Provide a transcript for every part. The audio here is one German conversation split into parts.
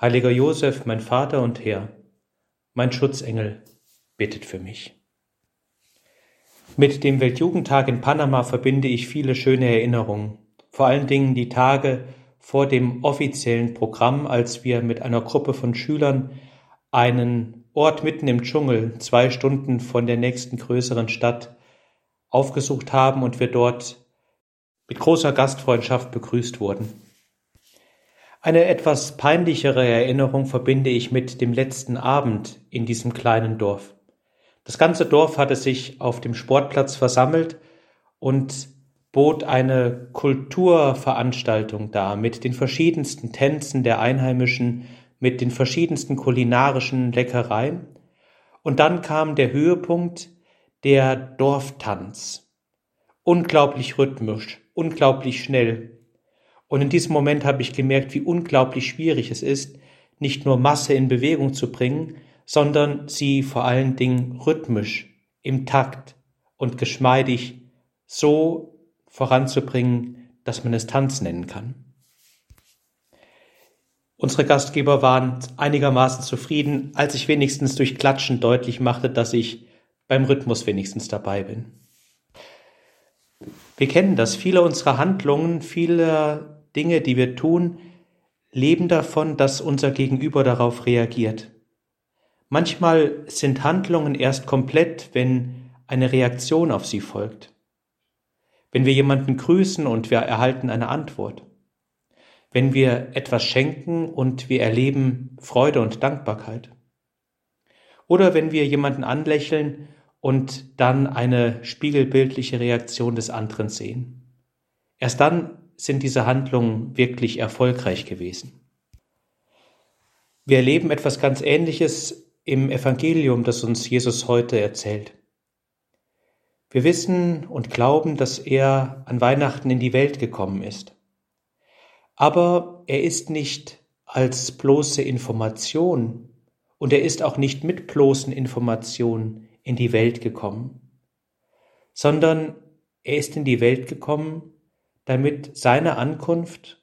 Heiliger Josef, mein Vater und Herr, mein Schutzengel, bittet für mich. Mit dem Weltjugendtag in Panama verbinde ich viele schöne Erinnerungen, vor allen Dingen die Tage vor dem offiziellen Programm, als wir mit einer Gruppe von Schülern einen Ort mitten im Dschungel, zwei Stunden von der nächsten größeren Stadt, aufgesucht haben und wir dort mit großer Gastfreundschaft begrüßt wurden. Eine etwas peinlichere Erinnerung verbinde ich mit dem letzten Abend in diesem kleinen Dorf. Das ganze Dorf hatte sich auf dem Sportplatz versammelt und bot eine Kulturveranstaltung dar mit den verschiedensten Tänzen der Einheimischen, mit den verschiedensten kulinarischen Leckereien. Und dann kam der Höhepunkt, der Dorftanz. Unglaublich rhythmisch, unglaublich schnell, und in diesem Moment habe ich gemerkt, wie unglaublich schwierig es ist, nicht nur Masse in Bewegung zu bringen, sondern sie vor allen Dingen rhythmisch, im Takt und geschmeidig so voranzubringen, dass man es Tanz nennen kann. Unsere Gastgeber waren einigermaßen zufrieden, als ich wenigstens durch Klatschen deutlich machte, dass ich beim Rhythmus wenigstens dabei bin. Wir kennen das. Viele unserer Handlungen, viele Dinge, die wir tun, leben davon, dass unser Gegenüber darauf reagiert. Manchmal sind Handlungen erst komplett, wenn eine Reaktion auf sie folgt. Wenn wir jemanden grüßen und wir erhalten eine Antwort. Wenn wir etwas schenken und wir erleben Freude und Dankbarkeit. Oder wenn wir jemanden anlächeln und dann eine spiegelbildliche Reaktion des anderen sehen. Erst dann sind diese Handlungen wirklich erfolgreich gewesen. Wir erleben etwas ganz Ähnliches im Evangelium, das uns Jesus heute erzählt. Wir wissen und glauben, dass er an Weihnachten in die Welt gekommen ist. Aber er ist nicht als bloße Information und er ist auch nicht mit bloßen Informationen in die Welt gekommen, sondern er ist in die Welt gekommen, damit seine Ankunft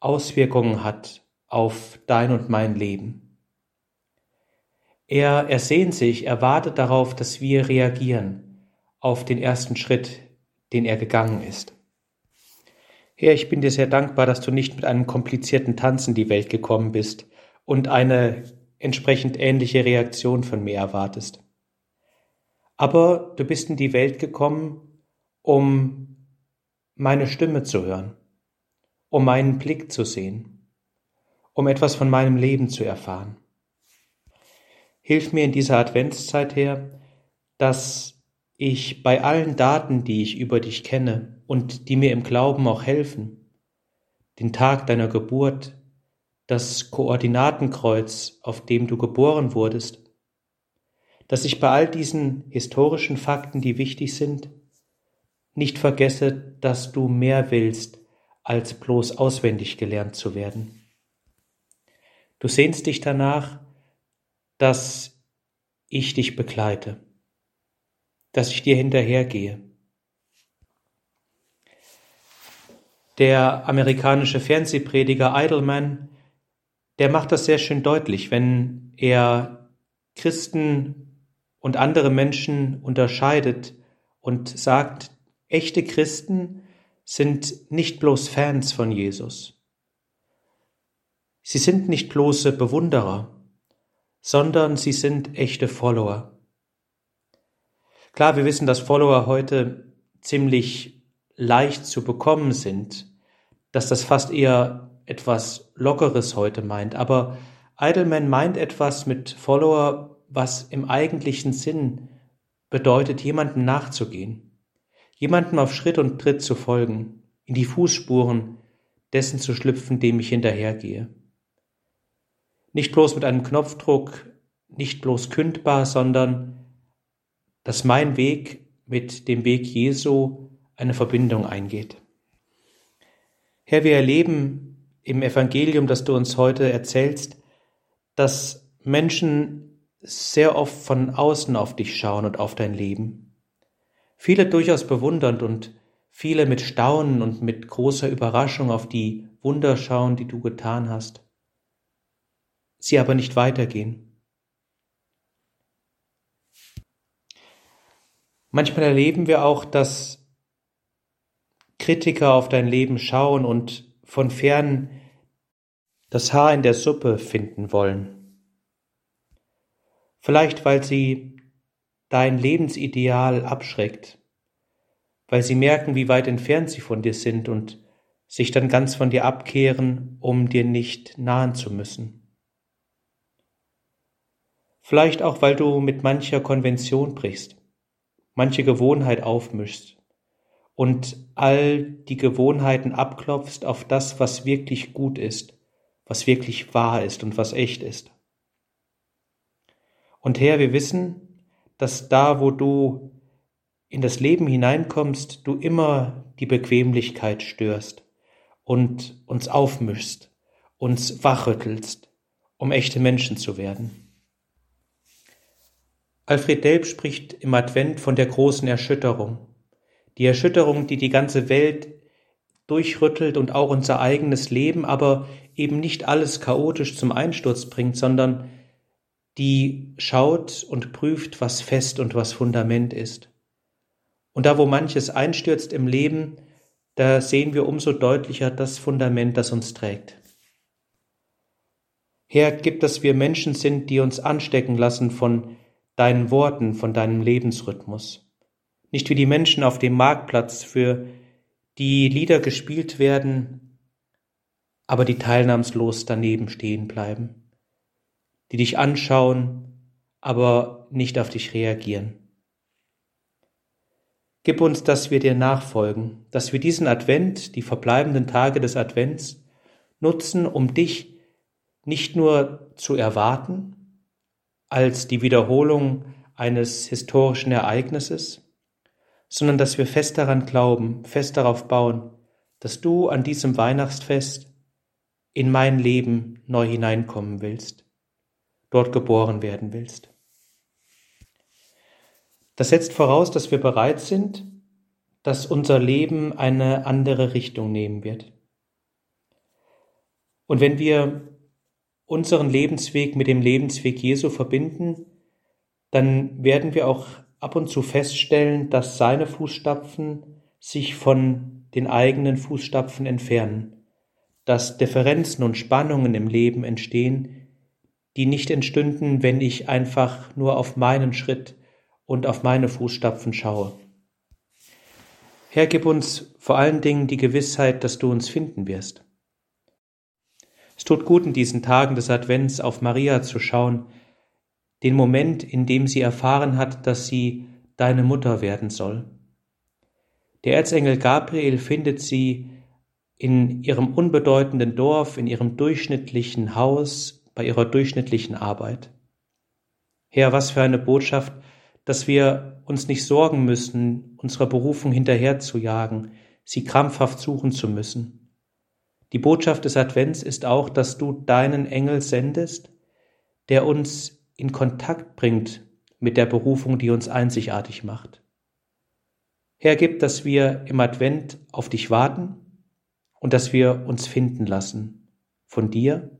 Auswirkungen hat auf dein und mein Leben. Er ersehnt sich, er wartet darauf, dass wir reagieren auf den ersten Schritt, den er gegangen ist. Herr, ich bin dir sehr dankbar, dass du nicht mit einem komplizierten Tanz in die Welt gekommen bist und eine entsprechend ähnliche Reaktion von mir erwartest. Aber du bist in die Welt gekommen, um meine Stimme zu hören, um meinen Blick zu sehen, um etwas von meinem Leben zu erfahren. Hilf mir in dieser Adventszeit her, dass ich bei allen Daten, die ich über dich kenne und die mir im Glauben auch helfen, den Tag deiner Geburt, das Koordinatenkreuz, auf dem du geboren wurdest, dass ich bei all diesen historischen Fakten, die wichtig sind, nicht vergesse, dass du mehr willst, als bloß auswendig gelernt zu werden. Du sehnst dich danach, dass ich dich begleite, dass ich dir hinterhergehe. Der amerikanische Fernsehprediger Idleman, der macht das sehr schön deutlich, wenn er Christen und andere Menschen unterscheidet und sagt, Echte Christen sind nicht bloß Fans von Jesus. Sie sind nicht bloße Bewunderer, sondern sie sind echte Follower. Klar, wir wissen, dass Follower heute ziemlich leicht zu bekommen sind, dass das fast eher etwas Lockeres heute meint, aber Idleman meint etwas mit Follower, was im eigentlichen Sinn bedeutet, jemandem nachzugehen jemandem auf Schritt und Tritt zu folgen, in die Fußspuren dessen zu schlüpfen, dem ich hinterhergehe. Nicht bloß mit einem Knopfdruck, nicht bloß kündbar, sondern dass mein Weg mit dem Weg Jesu eine Verbindung eingeht. Herr, wir erleben im Evangelium, das du uns heute erzählst, dass Menschen sehr oft von außen auf dich schauen und auf dein Leben. Viele durchaus bewundernd und viele mit Staunen und mit großer Überraschung auf die Wunder schauen, die du getan hast. Sie aber nicht weitergehen. Manchmal erleben wir auch, dass Kritiker auf dein Leben schauen und von fern das Haar in der Suppe finden wollen. Vielleicht weil sie dein Lebensideal abschreckt, weil sie merken, wie weit entfernt sie von dir sind und sich dann ganz von dir abkehren, um dir nicht nahen zu müssen. Vielleicht auch, weil du mit mancher Konvention brichst, manche Gewohnheit aufmischst und all die Gewohnheiten abklopfst auf das, was wirklich gut ist, was wirklich wahr ist und was echt ist. Und Herr, wir wissen, dass da, wo du in das Leben hineinkommst, du immer die Bequemlichkeit störst und uns aufmischst, uns wachrüttelst, um echte Menschen zu werden. Alfred Delp spricht im Advent von der großen Erschütterung. Die Erschütterung, die die ganze Welt durchrüttelt und auch unser eigenes Leben, aber eben nicht alles chaotisch zum Einsturz bringt, sondern die schaut und prüft, was fest und was Fundament ist. Und da, wo manches einstürzt im Leben, da sehen wir umso deutlicher das Fundament, das uns trägt. Herr, gib, dass wir Menschen sind, die uns anstecken lassen von deinen Worten, von deinem Lebensrhythmus. Nicht wie die Menschen auf dem Marktplatz, für die Lieder gespielt werden, aber die teilnahmslos daneben stehen bleiben, die dich anschauen, aber nicht auf dich reagieren. Gib uns, dass wir dir nachfolgen, dass wir diesen Advent, die verbleibenden Tage des Advents, nutzen, um dich nicht nur zu erwarten, als die Wiederholung eines historischen Ereignisses, sondern dass wir fest daran glauben, fest darauf bauen, dass du an diesem Weihnachtsfest in mein Leben neu hineinkommen willst, dort geboren werden willst. Das setzt voraus, dass wir bereit sind, dass unser Leben eine andere Richtung nehmen wird. Und wenn wir unseren Lebensweg mit dem Lebensweg Jesu verbinden, dann werden wir auch ab und zu feststellen, dass seine Fußstapfen sich von den eigenen Fußstapfen entfernen, dass Differenzen und Spannungen im Leben entstehen, die nicht entstünden, wenn ich einfach nur auf meinen Schritt und auf meine Fußstapfen schaue. Herr, gib uns vor allen Dingen die Gewissheit, dass du uns finden wirst. Es tut gut in diesen Tagen des Advents auf Maria zu schauen, den Moment, in dem sie erfahren hat, dass sie deine Mutter werden soll. Der Erzengel Gabriel findet sie in ihrem unbedeutenden Dorf, in ihrem durchschnittlichen Haus, bei ihrer durchschnittlichen Arbeit. Herr, was für eine Botschaft, dass wir uns nicht sorgen müssen, unserer Berufung hinterherzujagen, sie krampfhaft suchen zu müssen. Die Botschaft des Advents ist auch, dass du deinen Engel sendest, der uns in Kontakt bringt mit der Berufung, die uns einzigartig macht. Herr, gib, dass wir im Advent auf dich warten und dass wir uns finden lassen von dir